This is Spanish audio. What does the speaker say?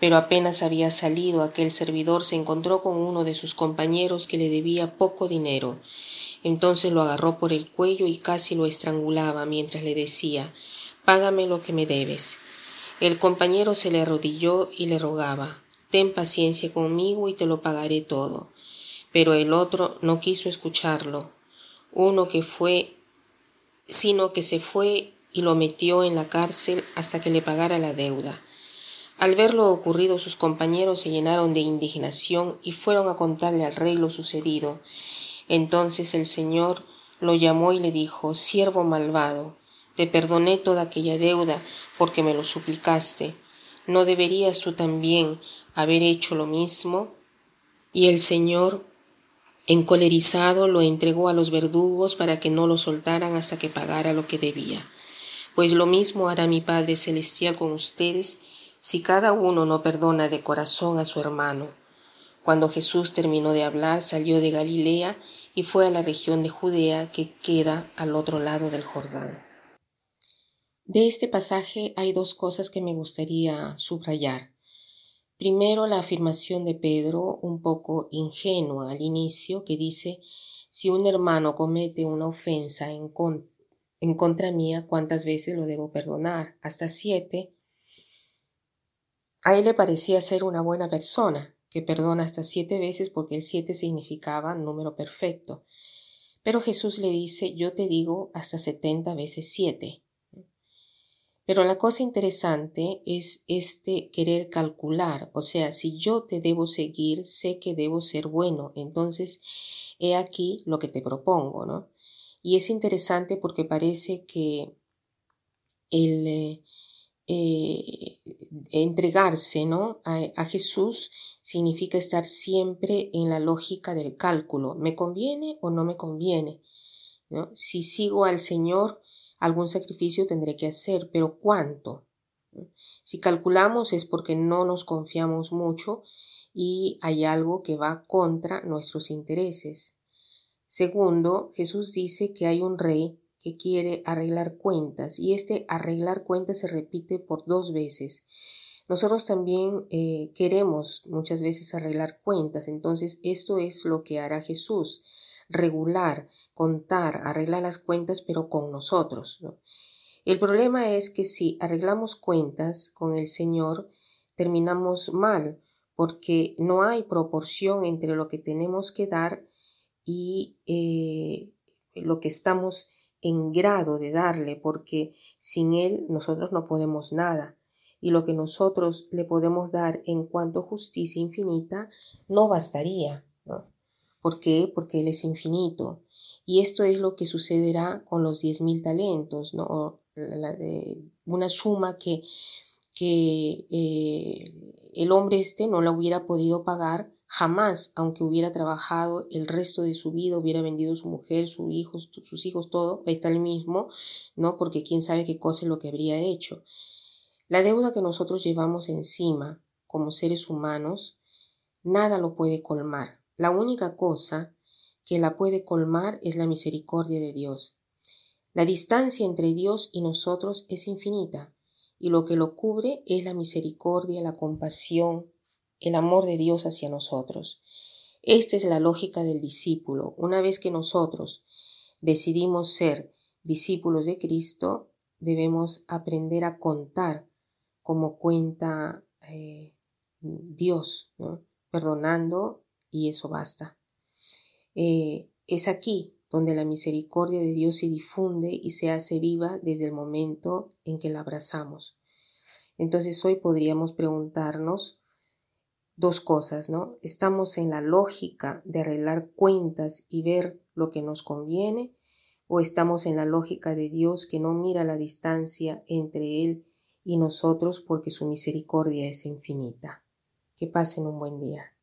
Pero apenas había salido aquel servidor se encontró con uno de sus compañeros que le debía poco dinero. Entonces lo agarró por el cuello y casi lo estrangulaba mientras le decía Págame lo que me debes. El compañero se le arrodilló y le rogaba Ten paciencia conmigo y te lo pagaré todo. Pero el otro no quiso escucharlo. Uno que fue sino que se fue y lo metió en la cárcel hasta que le pagara la deuda. Al ver lo ocurrido sus compañeros se llenaron de indignación y fueron a contarle al rey lo sucedido. Entonces el Señor lo llamó y le dijo, Siervo malvado, te perdoné toda aquella deuda porque me lo suplicaste. ¿No deberías tú también haber hecho lo mismo? Y el Señor, encolerizado, lo entregó a los verdugos para que no lo soltaran hasta que pagara lo que debía. Pues lo mismo hará mi Padre Celestial con ustedes si cada uno no perdona de corazón a su hermano. Cuando Jesús terminó de hablar, salió de Galilea y fue a la región de Judea que queda al otro lado del Jordán. De este pasaje hay dos cosas que me gustaría subrayar. Primero, la afirmación de Pedro, un poco ingenua al inicio, que dice, si un hermano comete una ofensa en, contra mía, ¿cuántas veces lo debo perdonar? Hasta siete a él le parecía ser una buena persona, que perdona hasta siete veces porque el siete significaba número perfecto. Pero Jesús le dice, yo te digo hasta setenta veces siete. Pero la cosa interesante es este querer calcular, o sea, si yo te debo seguir, sé que debo ser bueno, entonces he aquí lo que te propongo, ¿no? Y es interesante porque parece que el, eh, entregarse ¿no? A, Jesús significa estar siempre en la lógica del cálculo. ¿Me conviene o no me conviene? Si sigo al Señor, algún sacrificio tendré que hacer, pero ¿cuánto? Si calculamos es porque no nos confiamos mucho y hay algo que va contra nuestros intereses. Segundo, Jesús dice que hay un rey que quiere arreglar cuentas y este arreglar cuentas se repite por dos veces. Nosotros también eh, queremos muchas veces arreglar cuentas, entonces esto es lo que hará Jesús, regular, contar, arreglar las cuentas, pero con nosotros. El problema es que si arreglamos cuentas con el Señor, terminamos mal, porque no hay proporción entre lo que tenemos que dar y eh, lo que estamos en grado de darle, porque sin Él nosotros no podemos nada. Y lo que nosotros le podemos dar en cuanto a justicia infinita no bastaría. ¿no? ¿Por qué? Porque Él es infinito. Y esto es lo que sucederá con los diez mil talentos, ¿no? una suma que, que eh, el hombre este no la hubiera podido pagar Jamás, aunque hubiera trabajado el resto de su vida, hubiera vendido su mujer, sus hijos, sus hijos, todo, ahí está el mismo, ¿no? Porque quién sabe qué cosa es lo que habría hecho. La deuda que nosotros llevamos encima como seres humanos, nada lo puede colmar. La única cosa que la puede colmar es la misericordia de Dios. La distancia entre Dios y nosotros es infinita, y lo que lo cubre es la misericordia, la compasión, el amor de Dios hacia nosotros. Esta es la lógica del discípulo. Una vez que nosotros decidimos ser discípulos de Cristo, debemos aprender a contar como cuenta eh, Dios, perdonando y eso basta. Eh, es aquí donde la misericordia de Dios se difunde y se hace viva desde el momento en que la abrazamos. Entonces hoy podríamos preguntarnos dos cosas, ¿no? ¿Estamos en la lógica de arreglar cuentas y ver lo que nos conviene? ¿O estamos en la lógica de Dios que no mira la distancia entre Él y nosotros porque su misericordia es infinita? Que pasen un buen día.